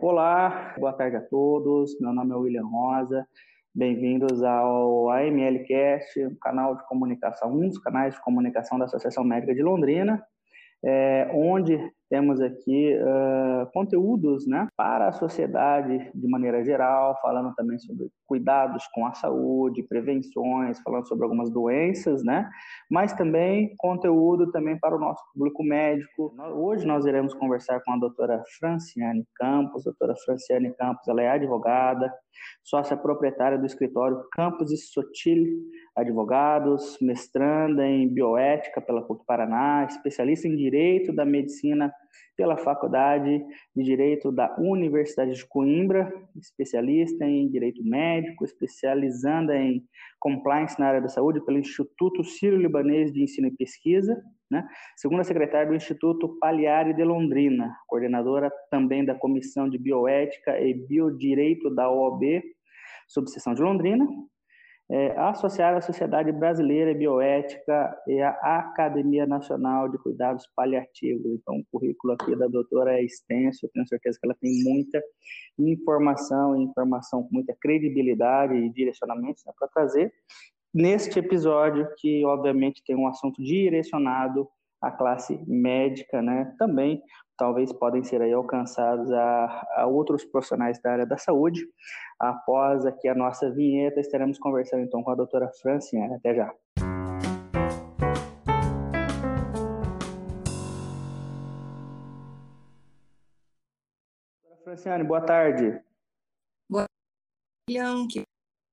Olá, boa tarde a todos. Meu nome é William Rosa. Bem-vindos ao AMLcast, um canal de comunicação, um dos canais de comunicação da Associação Médica de Londrina, é, onde temos aqui uh, conteúdos né, para a sociedade de maneira geral, falando também sobre cuidados com a saúde, prevenções, falando sobre algumas doenças, né? Mas também conteúdo também para o nosso público médico. Hoje nós iremos conversar com a doutora Franciane Campos. A doutora Franciane Campos, ela é advogada, sócia proprietária do escritório Campos e Sotil Advogados, mestranda em bioética pela PUC Paraná, especialista em direito da medicina pela Faculdade de Direito da Universidade de Coimbra, especialista em Direito Médico, especializando em Compliance na área da saúde pelo Instituto Sírio-Libanês de Ensino e Pesquisa, né? segunda secretária do Instituto Paliari de Londrina, coordenadora também da Comissão de Bioética e Biodireito da OAB, subseção de Londrina, é, associada à Sociedade Brasileira Bioética e à Academia Nacional de Cuidados Paliativos. Então, o currículo aqui da doutora é extenso, tenho certeza que ela tem muita informação, informação com muita credibilidade e direcionamento né, para trazer neste episódio, que obviamente tem um assunto direcionado à classe médica, né? Também talvez podem ser aí alcançados a, a outros profissionais da área da saúde. Após aqui a nossa vinheta, estaremos conversando então com a doutora Franciane. Até já. Franciane, boa tarde. Boa tarde, William. Que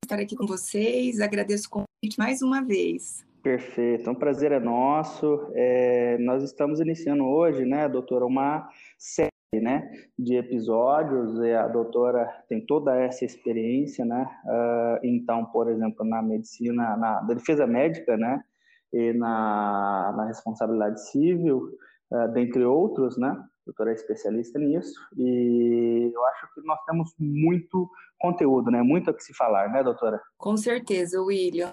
estar aqui com vocês. Agradeço o convite mais uma vez. Perfeito, um prazer é nosso. É, nós estamos iniciando hoje, né, doutora, uma série né, de episódios. A doutora tem toda essa experiência, né? Uh, então, por exemplo, na medicina, na, defesa médica, né, e na, na responsabilidade civil, uh, dentre outros, né? A doutora é especialista nisso e eu acho que nós temos muito conteúdo, né? Muito a que se falar, né, doutora? Com certeza, William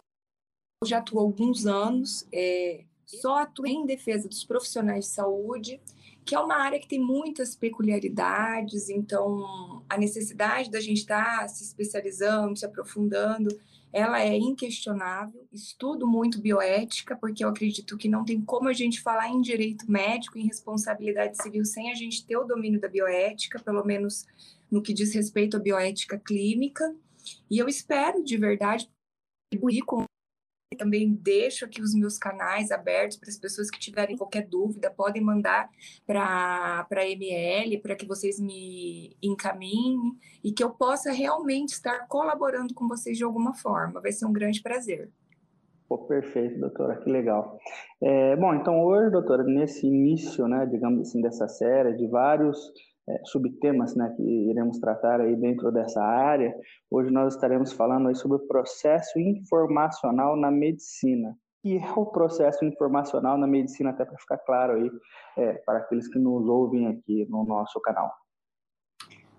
já atuo há alguns anos, é, só atuo em defesa dos profissionais de saúde, que é uma área que tem muitas peculiaridades, então a necessidade da gente estar tá se especializando, se aprofundando, ela é inquestionável. Estudo muito bioética, porque eu acredito que não tem como a gente falar em direito médico, em responsabilidade civil, sem a gente ter o domínio da bioética, pelo menos no que diz respeito à bioética clínica. E eu espero de verdade contribuir com também deixo aqui os meus canais abertos para as pessoas que tiverem qualquer dúvida, podem mandar para a ML, para que vocês me encaminhem e que eu possa realmente estar colaborando com vocês de alguma forma. Vai ser um grande prazer. Pô, perfeito, doutora, que legal. É, bom, então hoje, doutora, nesse início, né, digamos assim, dessa série, de vários é, subtemas né, que iremos tratar aí dentro dessa área. Hoje nós estaremos falando aí sobre o processo informacional na medicina. E é o processo informacional na medicina, até para ficar claro aí é, para aqueles que nos ouvem aqui no nosso canal.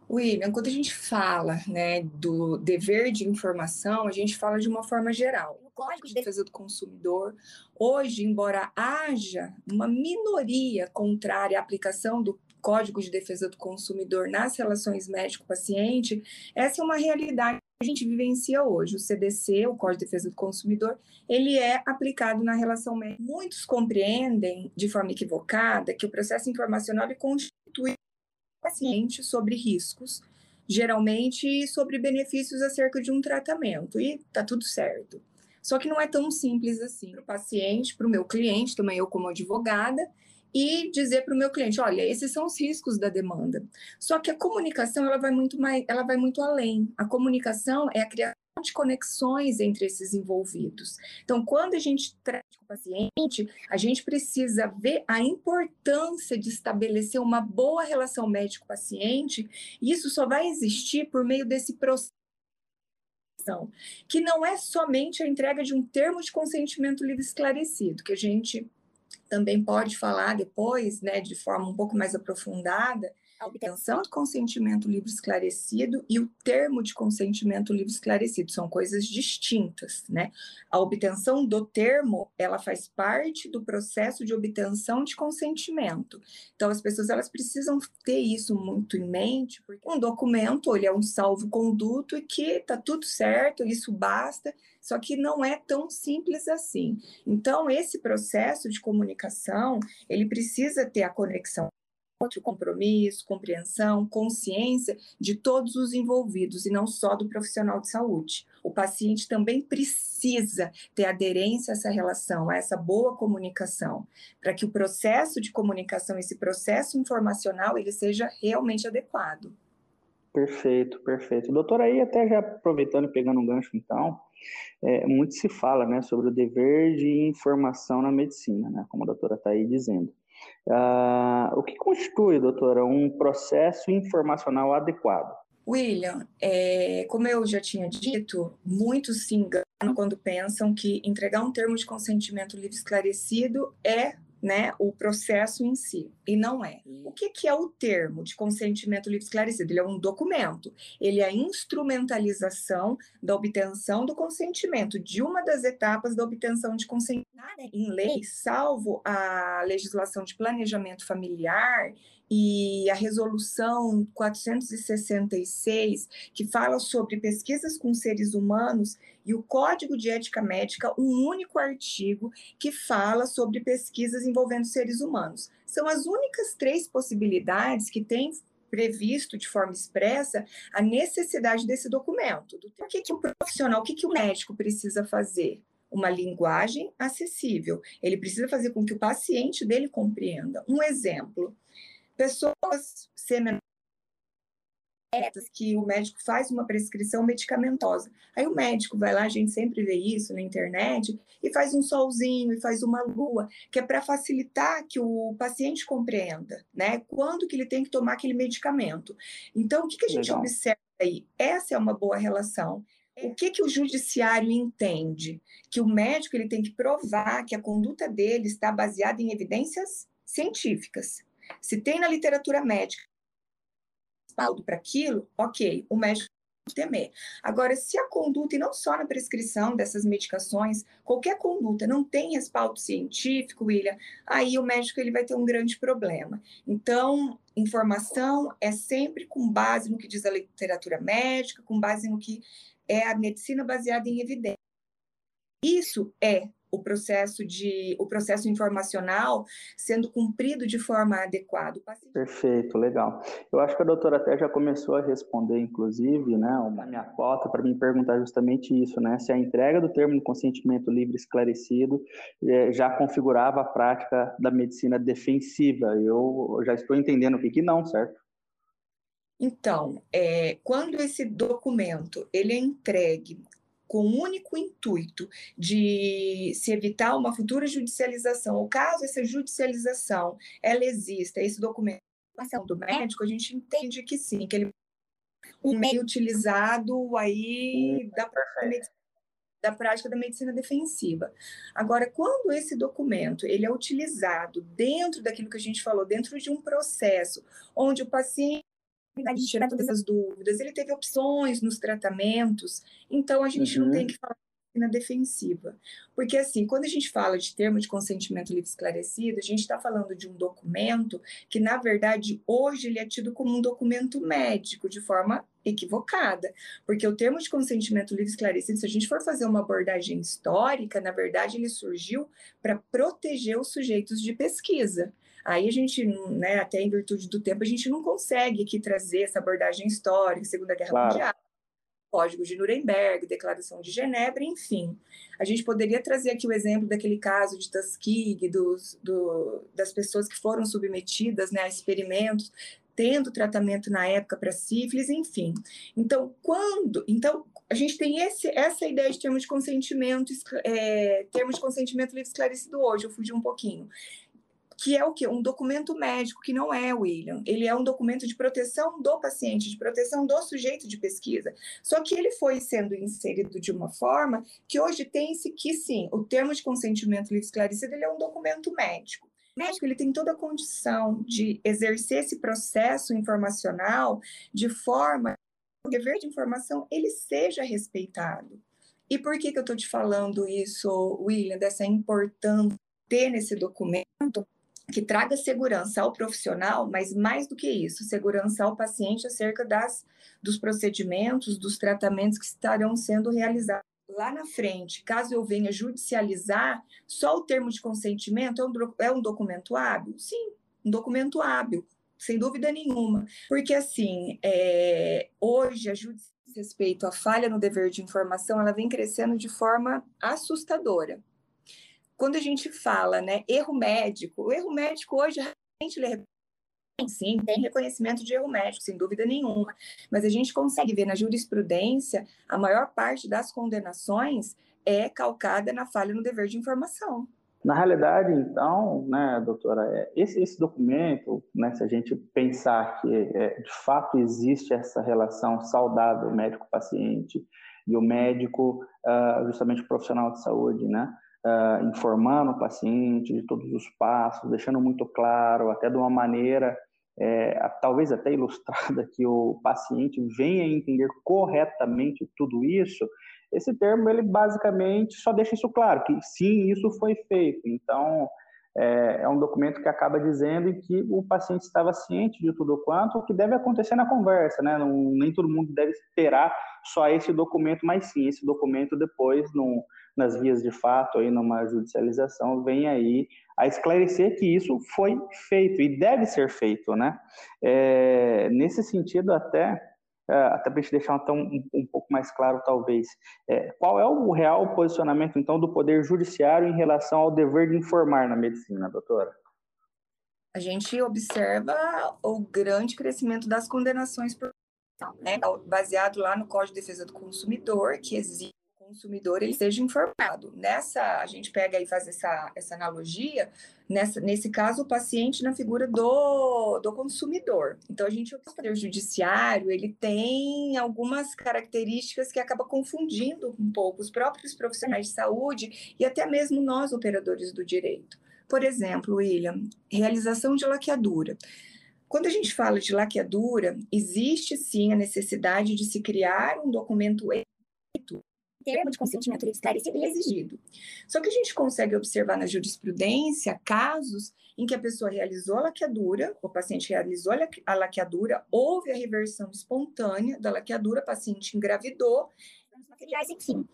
William, quando a gente fala né, do dever de informação, a gente fala de uma forma geral. O Código de Defesa do Consumidor, hoje, embora haja uma minoria contrária à aplicação do Código de Defesa do Consumidor nas relações médico-paciente, essa é uma realidade que a gente vivencia hoje. O CDC, o Código de Defesa do Consumidor, ele é aplicado na relação médica. Muitos compreendem de forma equivocada que o processo informacional constitui o paciente sobre riscos, geralmente sobre benefícios acerca de um tratamento, e tá tudo certo. Só que não é tão simples assim para o paciente, para o meu cliente, também eu como advogada, e dizer para o meu cliente, olha, esses são os riscos da demanda. Só que a comunicação ela vai muito mais, ela vai muito além. A comunicação é a criação de conexões entre esses envolvidos. Então, quando a gente trata o paciente, a gente precisa ver a importância de estabelecer uma boa relação médico-paciente, e isso só vai existir por meio desse processo que não é somente a entrega de um termo de consentimento livre esclarecido, que a gente também pode falar depois, né, de forma um pouco mais aprofundada, a obtenção do consentimento livre esclarecido e o termo de consentimento livre esclarecido são coisas distintas, né? A obtenção do termo, ela faz parte do processo de obtenção de consentimento. Então as pessoas elas precisam ter isso muito em mente, porque um documento, ele é um salvo-conduto e que tá tudo certo, isso basta, só que não é tão simples assim. Então esse processo de comunicação, ele precisa ter a conexão outro compromisso, compreensão, consciência de todos os envolvidos e não só do profissional de saúde. O paciente também precisa ter aderência a essa relação, a essa boa comunicação, para que o processo de comunicação, esse processo informacional, ele seja realmente adequado. Perfeito, perfeito. Doutor, aí até já aproveitando e pegando um gancho, então, é, muito se fala né, sobre o dever de informação na medicina, né, como a doutora está aí dizendo. Uh, o que constitui, doutora, um processo informacional adequado? William, é, como eu já tinha dito, muitos se enganam quando pensam que entregar um termo de consentimento livre esclarecido é né, o processo em si, e não é. O que, que é o termo de consentimento livre esclarecido? Ele é um documento, ele é a instrumentalização da obtenção do consentimento, de uma das etapas da obtenção de consentimento. Em lei, salvo a legislação de planejamento familiar e a resolução 466, que fala sobre pesquisas com seres humanos, e o Código de Ética Médica, um único artigo que fala sobre pesquisas envolvendo seres humanos. São as únicas três possibilidades que tem previsto de forma expressa a necessidade desse documento. O que, que o profissional, o que, que o médico precisa fazer? Uma linguagem acessível. Ele precisa fazer com que o paciente dele compreenda. Um exemplo: pessoas semen que o médico faz uma prescrição medicamentosa. Aí o médico vai lá, a gente sempre vê isso na internet, e faz um solzinho, e faz uma lua, que é para facilitar que o paciente compreenda, né? Quando que ele tem que tomar aquele medicamento. Então, o que, que a gente Legal. observa aí? Essa é uma boa relação. O que, que o judiciário entende? Que o médico ele tem que provar que a conduta dele está baseada em evidências científicas. Se tem na literatura médica respaldo para aquilo, ok, o médico temer. Agora, se a conduta, e não só na prescrição dessas medicações, qualquer conduta não tem respaldo científico, William, aí o médico ele vai ter um grande problema. Então, informação é sempre com base no que diz a literatura médica, com base no que é a medicina baseada em evidência. Isso é o processo de o processo informacional sendo cumprido de forma adequada. Perfeito, legal. Eu acho que a doutora até já começou a responder, inclusive, né, uma minha cota para me perguntar justamente isso, né, se a entrega do termo de consentimento livre esclarecido eh, já configurava a prática da medicina defensiva. Eu já estou entendendo o que que não, certo? Então, é, quando esse documento ele é entregue com o único intuito de se evitar uma futura judicialização, ou caso essa judicialização ela exista, esse documento do médico, a gente entende que sim, que ele um meio utilizado aí da, da prática da medicina defensiva. Agora, quando esse documento ele é utilizado dentro daquilo que a gente falou, dentro de um processo onde o paciente de tirar todas as dúvidas, ele teve opções nos tratamentos, então a gente uhum. não tem que falar na defensiva. Porque, assim, quando a gente fala de termo de consentimento livre esclarecido, a gente está falando de um documento que, na verdade, hoje ele é tido como um documento médico, de forma equivocada. Porque o termo de consentimento livre esclarecido, se a gente for fazer uma abordagem histórica, na verdade, ele surgiu para proteger os sujeitos de pesquisa. Aí a gente, né, até em virtude do tempo, a gente não consegue aqui trazer essa abordagem histórica, Segunda Guerra claro. Mundial, Código de Nuremberg, Declaração de Genebra, enfim. A gente poderia trazer aqui o exemplo daquele caso de Tuskegee, dos, do, das pessoas que foram submetidas né, a experimentos, tendo tratamento na época para sífilis, enfim. Então, quando. Então, a gente tem esse, essa ideia de termos de consentimento, é, termos de consentimento livre esclarecido hoje, eu fugi um pouquinho que é o que? Um documento médico, que não é, William. Ele é um documento de proteção do paciente, de proteção do sujeito de pesquisa. Só que ele foi sendo inserido de uma forma que hoje tem-se que, sim, o termo de consentimento livre esclarecido ele é um documento médico. O médico ele tem toda a condição de exercer esse processo informacional de forma que o dever de informação ele seja respeitado. E por que, que eu estou te falando isso, William, dessa importância ter nesse documento que traga segurança ao profissional, mas mais do que isso, segurança ao paciente acerca das, dos procedimentos, dos tratamentos que estarão sendo realizados lá na frente, caso eu venha judicializar, só o termo de consentimento é um, é um documento hábil? Sim, um documento hábil, sem dúvida nenhuma. Porque, assim, é, hoje a judicialização respeito à falha no dever de informação, ela vem crescendo de forma assustadora. Quando a gente fala, né, erro médico, o erro médico hoje realmente sim, tem reconhecimento de erro médico, sem dúvida nenhuma, mas a gente consegue ver na jurisprudência a maior parte das condenações é calcada na falha no dever de informação. Na realidade, então, né, doutora, é, esse, esse documento, né, se a gente pensar que é, de fato existe essa relação saudável médico-paciente e o médico, uh, justamente o profissional de saúde, né, uh, informando o paciente de todos os passos, deixando muito claro, até de uma maneira é, talvez até ilustrada, que o paciente venha entender corretamente tudo isso, esse termo, ele basicamente só deixa isso claro, que sim, isso foi feito. Então, é, é, um documento que acaba dizendo que o paciente estava ciente de tudo quanto, o que deve acontecer na conversa, né? Não, nem todo mundo deve esperar só esse documento, mas sim, esse documento depois, no, nas vias de fato, aí numa judicialização, vem aí a esclarecer que isso foi feito e deve ser feito, né? É, nesse sentido, até é, até para a gente deixar então, um, um, pouco mais claro, talvez, é, qual é o real posicionamento, então, do Poder Judiciário em relação ao dever de informar na medicina, doutora? A gente observa o grande crescimento das condenações por né, baseado lá no Código de Defesa do Consumidor, que exige consumidor ele seja informado. Nessa, a gente pega e faz essa, essa analogia, nessa, nesse caso, o paciente na figura do, do consumidor. Então, a gente, o poder judiciário, ele tem algumas características que acaba confundindo um pouco os próprios profissionais de saúde e até mesmo nós, operadores do direito. Por exemplo, William, realização de laqueadura. Quando a gente fala de laqueadura, existe sim a necessidade de se criar um documento termo de consentimento esclarecido e exigido. Só que a gente consegue observar na jurisprudência casos em que a pessoa realizou a laqueadura, o paciente realizou a laqueadura, houve a reversão espontânea da laqueadura, o paciente engravidou, materiais, enfim.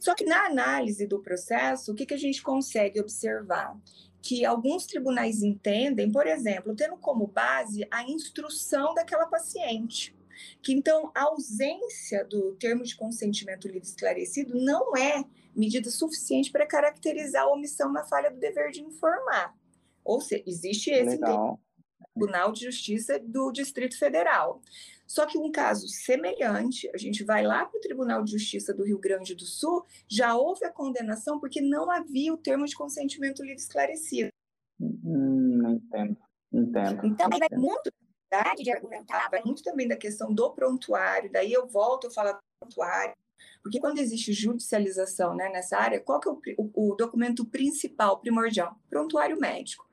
Só que na análise do processo, o que, que a gente consegue observar? Que alguns tribunais entendem, por exemplo, tendo como base a instrução daquela paciente que então a ausência do termo de consentimento livre esclarecido não é medida suficiente para caracterizar a omissão na falha do dever de informar. Ou seja, existe esse Tribunal de Justiça do Distrito Federal. Só que um caso semelhante, a gente vai lá para o Tribunal de Justiça do Rio Grande do Sul, já houve a condenação porque não havia o termo de consentimento livre esclarecido. Hum, entendo, entendo. Então, entendo. vai muito de argumentar, vai muito também da questão do prontuário, daí eu volto falar do prontuário, porque quando existe judicialização né, nessa área, qual que é o, o, o documento principal, primordial? Prontuário médico.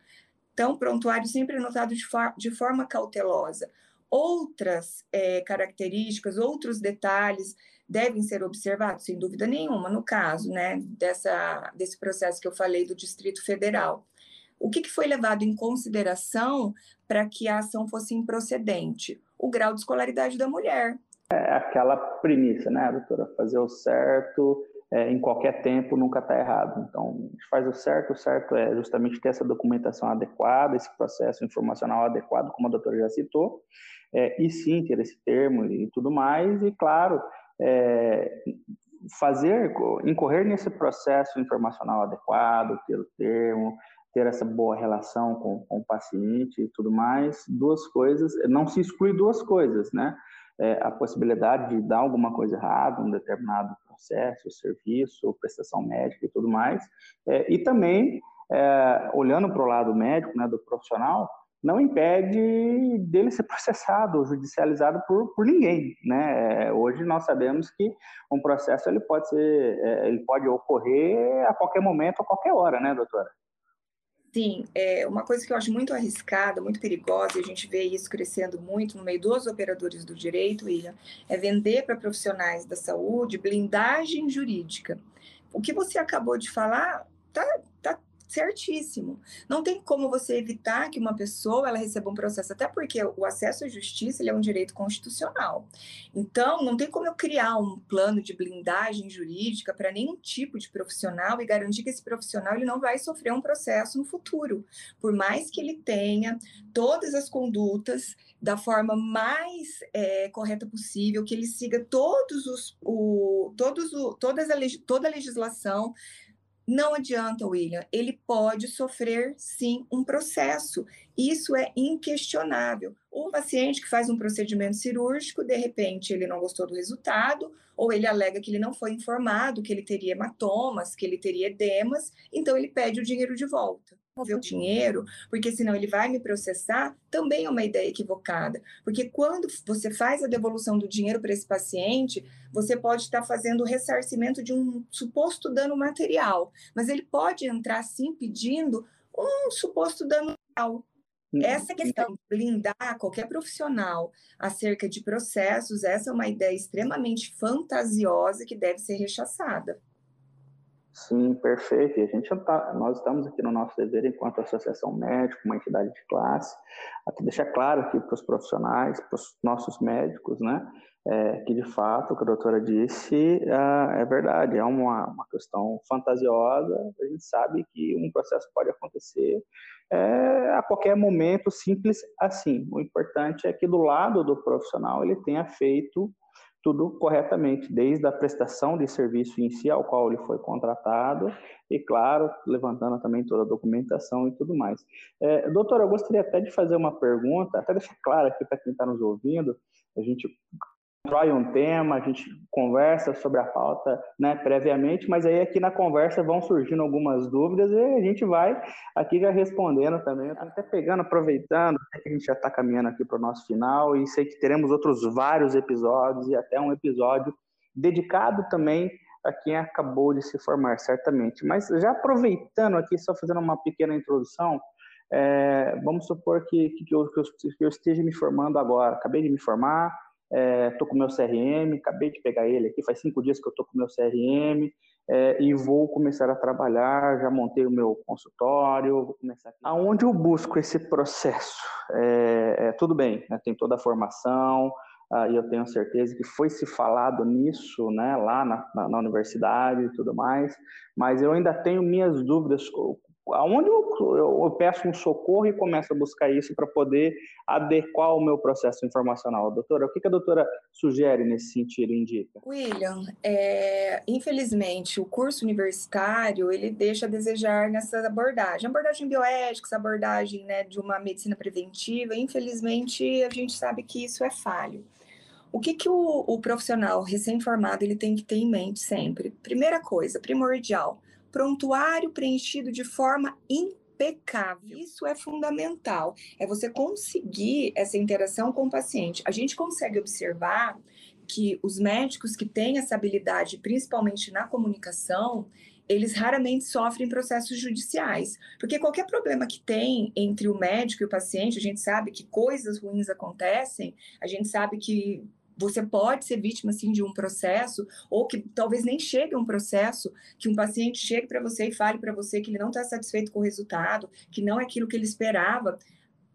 Então, prontuário sempre anotado de, for, de forma cautelosa. Outras é, características, outros detalhes devem ser observados, sem dúvida nenhuma, no caso né, dessa, desse processo que eu falei do Distrito Federal. O que, que foi levado em consideração para que a ação fosse improcedente? O grau de escolaridade da mulher. É aquela premissa, né, doutora? Fazer o certo é, em qualquer tempo nunca está errado. Então, a gente faz o certo, o certo é justamente ter essa documentação adequada, esse processo informacional adequado, como a doutora já citou, é, e sim ter esse termo e tudo mais, e claro, é, fazer, incorrer nesse processo informacional adequado, ter o termo, ter essa boa relação com, com o paciente e tudo mais, duas coisas, não se exclui duas coisas, né? É, a possibilidade de dar alguma coisa errada, um determinado processo, serviço, prestação médica e tudo mais, é, e também, é, olhando para o lado médico, né, do profissional, não impede dele ser processado, judicializado por, por ninguém, né? É, hoje nós sabemos que um processo ele pode ser, é, ele pode ocorrer a qualquer momento, a qualquer hora, né, doutora? Sim, é uma coisa que eu acho muito arriscada, muito perigosa, e a gente vê isso crescendo muito no meio dos operadores do direito, William, é vender para profissionais da saúde blindagem jurídica. O que você acabou de falar tá, tá certíssimo. Não tem como você evitar que uma pessoa ela receba um processo, até porque o acesso à justiça ele é um direito constitucional. Então, não tem como eu criar um plano de blindagem jurídica para nenhum tipo de profissional e garantir que esse profissional ele não vai sofrer um processo no futuro, por mais que ele tenha todas as condutas da forma mais é, correta possível, que ele siga todos os, o, todos o, todas a, toda a legislação não adianta, William, ele pode sofrer sim um processo. Isso é inquestionável. O paciente que faz um procedimento cirúrgico, de repente ele não gostou do resultado, ou ele alega que ele não foi informado, que ele teria hematomas, que ele teria edemas, então ele pede o dinheiro de volta devolver o dinheiro, porque senão ele vai me processar, também é uma ideia equivocada. Porque quando você faz a devolução do dinheiro para esse paciente, você pode estar fazendo o ressarcimento de um suposto dano material, mas ele pode entrar sim pedindo um suposto dano material. Uhum. Essa questão de blindar qualquer profissional acerca de processos, essa é uma ideia extremamente fantasiosa que deve ser rechaçada. Sim, perfeito. E a gente tá, nós estamos aqui no nosso dever enquanto associação médica, uma entidade de classe, aqui deixar claro aqui para os profissionais, para os nossos médicos, né, é, que de fato o que a doutora disse é, é verdade, é uma, uma questão fantasiosa. A gente sabe que um processo pode acontecer é, a qualquer momento, simples assim. O importante é que do lado do profissional ele tenha feito tudo corretamente, desde a prestação de serviço em si, ao qual ele foi contratado, e, claro, levantando também toda a documentação e tudo mais. É, doutora, eu gostaria até de fazer uma pergunta, até deixar claro aqui para quem está nos ouvindo, a gente constrói um tema, a gente conversa sobre a pauta né, previamente, mas aí aqui na conversa vão surgindo algumas dúvidas e a gente vai aqui já respondendo também, até pegando, aproveitando, a gente já está caminhando aqui para o nosso final e sei que teremos outros vários episódios e até um episódio dedicado também a quem acabou de se formar, certamente. Mas já aproveitando aqui, só fazendo uma pequena introdução, é, vamos supor que, que, eu, que eu esteja me formando agora, acabei de me formar, estou é, com meu CRM, acabei de pegar ele aqui, faz cinco dias que eu estou com meu CRM é, e vou começar a trabalhar, já montei o meu consultório, vou começar. Aonde eu busco esse processo? É, é tudo bem, né, tem toda a formação, ah, e eu tenho certeza que foi se falado nisso, né, lá na, na, na universidade e tudo mais, mas eu ainda tenho minhas dúvidas aonde eu, eu, eu, peço um socorro e começo a buscar isso para poder adequar o meu processo informacional. Doutora, o que, a doutora sugere nesse sentido, indica? William, é, infelizmente, o curso universitário, ele deixa a desejar nessa abordagem. Abordagem bioética, abordagem né, de uma medicina preventiva, infelizmente, a gente sabe que isso é falho. O que, que o, o profissional recém-formado ele tem que ter em mente sempre? Primeira coisa, primordial, prontuário preenchido de forma impecável. Isso é fundamental. É você conseguir essa interação com o paciente. A gente consegue observar que os médicos que têm essa habilidade, principalmente na comunicação, eles raramente sofrem processos judiciais, porque qualquer problema que tem entre o médico e o paciente, a gente sabe que coisas ruins acontecem, a gente sabe que você pode ser vítima, assim, de um processo, ou que talvez nem chegue a um processo, que um paciente chegue para você e fale para você que ele não está satisfeito com o resultado, que não é aquilo que ele esperava.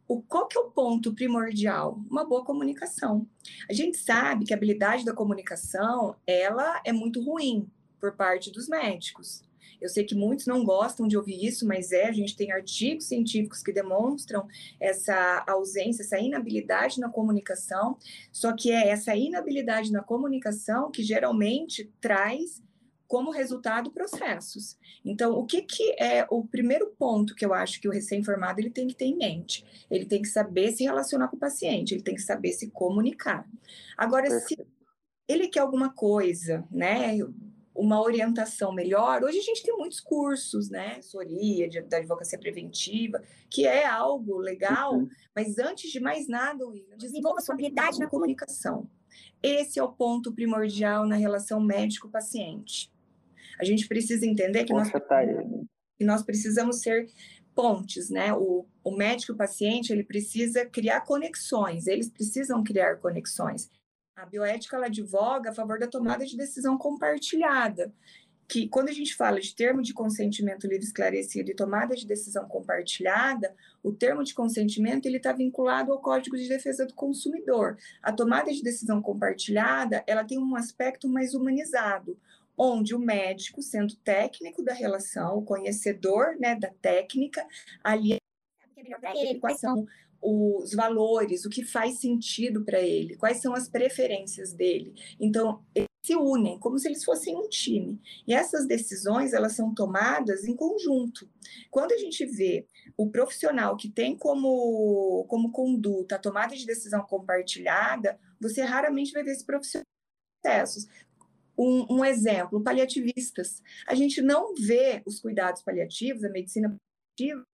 O, qual que é o ponto primordial? Uma boa comunicação. A gente sabe que a habilidade da comunicação, ela é muito ruim por parte dos médicos. Eu sei que muitos não gostam de ouvir isso, mas é, a gente tem artigos científicos que demonstram essa ausência, essa inabilidade na comunicação, só que é essa inabilidade na comunicação que geralmente traz como resultado processos. Então, o que, que é o primeiro ponto que eu acho que o recém-formado ele tem que ter em mente? Ele tem que saber se relacionar com o paciente, ele tem que saber se comunicar. Agora, se ele quer alguma coisa, né? Uma orientação melhor. Hoje a gente tem muitos cursos, né? Assessoria, de, da advocacia preventiva, que é algo legal, uhum. mas antes de mais nada, William, desenvolva sua habilidade na comunicação. Esse é o ponto primordial na relação médico-paciente. A gente precisa entender que, nós, tá que nós precisamos ser pontes, né? O, o médico e o paciente, ele precisa criar conexões, eles precisam criar conexões. A bioética, ela advoga a favor da tomada de decisão compartilhada, que quando a gente fala de termo de consentimento livre esclarecido e tomada de decisão compartilhada, o termo de consentimento ele está vinculado ao Código de Defesa do Consumidor. A tomada de decisão compartilhada ela tem um aspecto mais humanizado, onde o médico, sendo técnico da relação, o conhecedor né, da técnica, ali é quais são os valores, o que faz sentido para ele, quais são as preferências dele. Então, eles se unem como se eles fossem um time. E essas decisões, elas são tomadas em conjunto. Quando a gente vê o profissional que tem como, como conduta a tomada de decisão compartilhada, você raramente vai ver esse profissional processos. Um, um, exemplo, paliativistas. A gente não vê os cuidados paliativos, a medicina paliativa,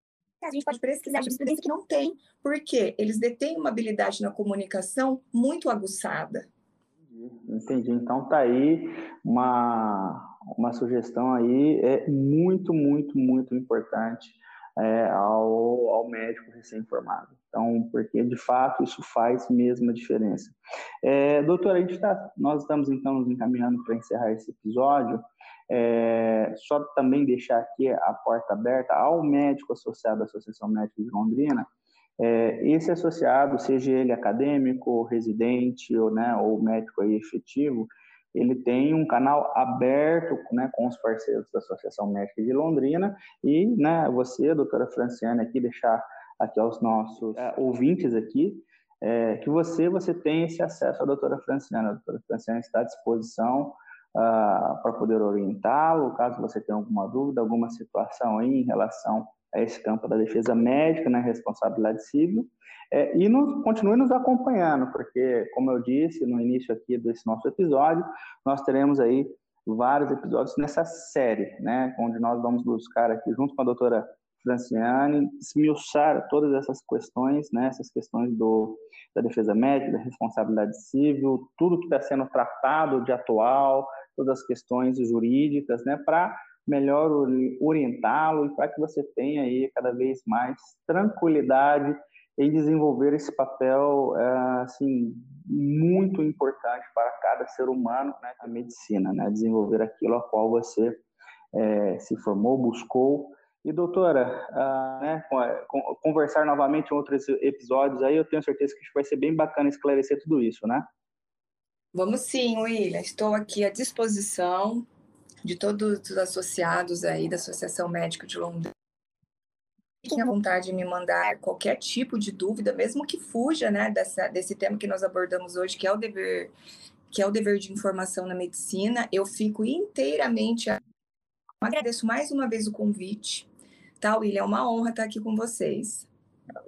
a gente pode pesquisar jurisprudência que não tem, porque eles detêm uma habilidade na comunicação muito aguçada. Entendi. Então tá aí uma, uma sugestão aí é muito, muito, muito importante é, ao, ao médico recém-formado. Então, porque de fato isso faz mesmo a diferença. É, doutora, a gente tá, nós estamos então nos encaminhando para encerrar esse episódio. É, só também deixar aqui a porta aberta ao médico associado à Associação Médica de Londrina. É, esse associado, seja ele acadêmico, residente ou, né, ou médico aí efetivo, ele tem um canal aberto né, com os parceiros da Associação Médica de Londrina e né, você, doutora Franciane, aqui deixar aqui aos nossos é, ouvintes aqui, é, que você, você tem esse acesso à doutora Franciane. A doutora Franciane está à disposição uh, para poder orientá-lo, caso você tenha alguma dúvida, alguma situação aí em relação a esse campo da defesa médica, né, responsabilidade civil, é, e nos, continue nos acompanhando, porque, como eu disse no início aqui desse nosso episódio, nós teremos aí vários episódios nessa série, né, onde nós vamos buscar aqui, junto com a doutora Franciane, esmiuçar todas essas questões, né, essas questões do, da defesa médica, da responsabilidade civil, tudo que está sendo tratado de atual, todas as questões jurídicas, né, para melhor orientá-lo e para que você tenha aí cada vez mais tranquilidade em desenvolver esse papel é, assim muito importante para cada ser humano né, a medicina, né, desenvolver aquilo a qual você é, se formou, buscou. E doutora, uh, né, conversar novamente em outros episódios aí, eu tenho certeza que vai ser bem bacana esclarecer tudo isso, né? Vamos sim, William. Estou aqui à disposição de todos os associados aí da Associação Médica de Londrina. Fiquem à vontade de me mandar qualquer tipo de dúvida, mesmo que fuja né, dessa, desse tema que nós abordamos hoje, que é o dever, que é o dever de informação na medicina. Eu fico inteiramente. Agradeço mais uma vez o convite. Tá, William? É uma honra estar aqui com vocês.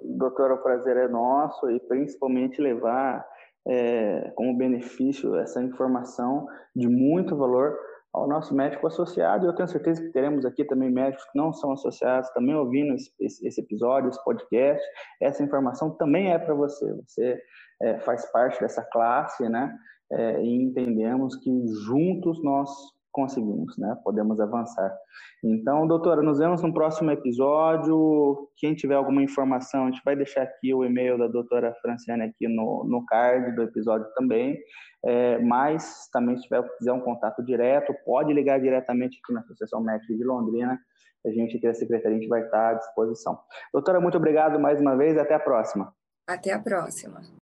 Doutora, o prazer é nosso e principalmente levar é, como benefício essa informação de muito valor ao nosso médico associado. Eu tenho certeza que teremos aqui também médicos que não são associados, também ouvindo esse, esse episódio, esse podcast. Essa informação também é para você. Você é, faz parte dessa classe, né? É, e entendemos que juntos nós conseguimos, né? Podemos avançar. Então, doutora, nos vemos no próximo episódio. Quem tiver alguma informação, a gente vai deixar aqui o e-mail da doutora Franciane aqui no, no card do episódio também. É, mas também, se tiver, quiser um contato direto, pode ligar diretamente aqui na Associação Médica de Londrina. A gente aqui da Secretaria a gente vai estar à disposição. Doutora, muito obrigado mais uma vez e até a próxima. Até a próxima.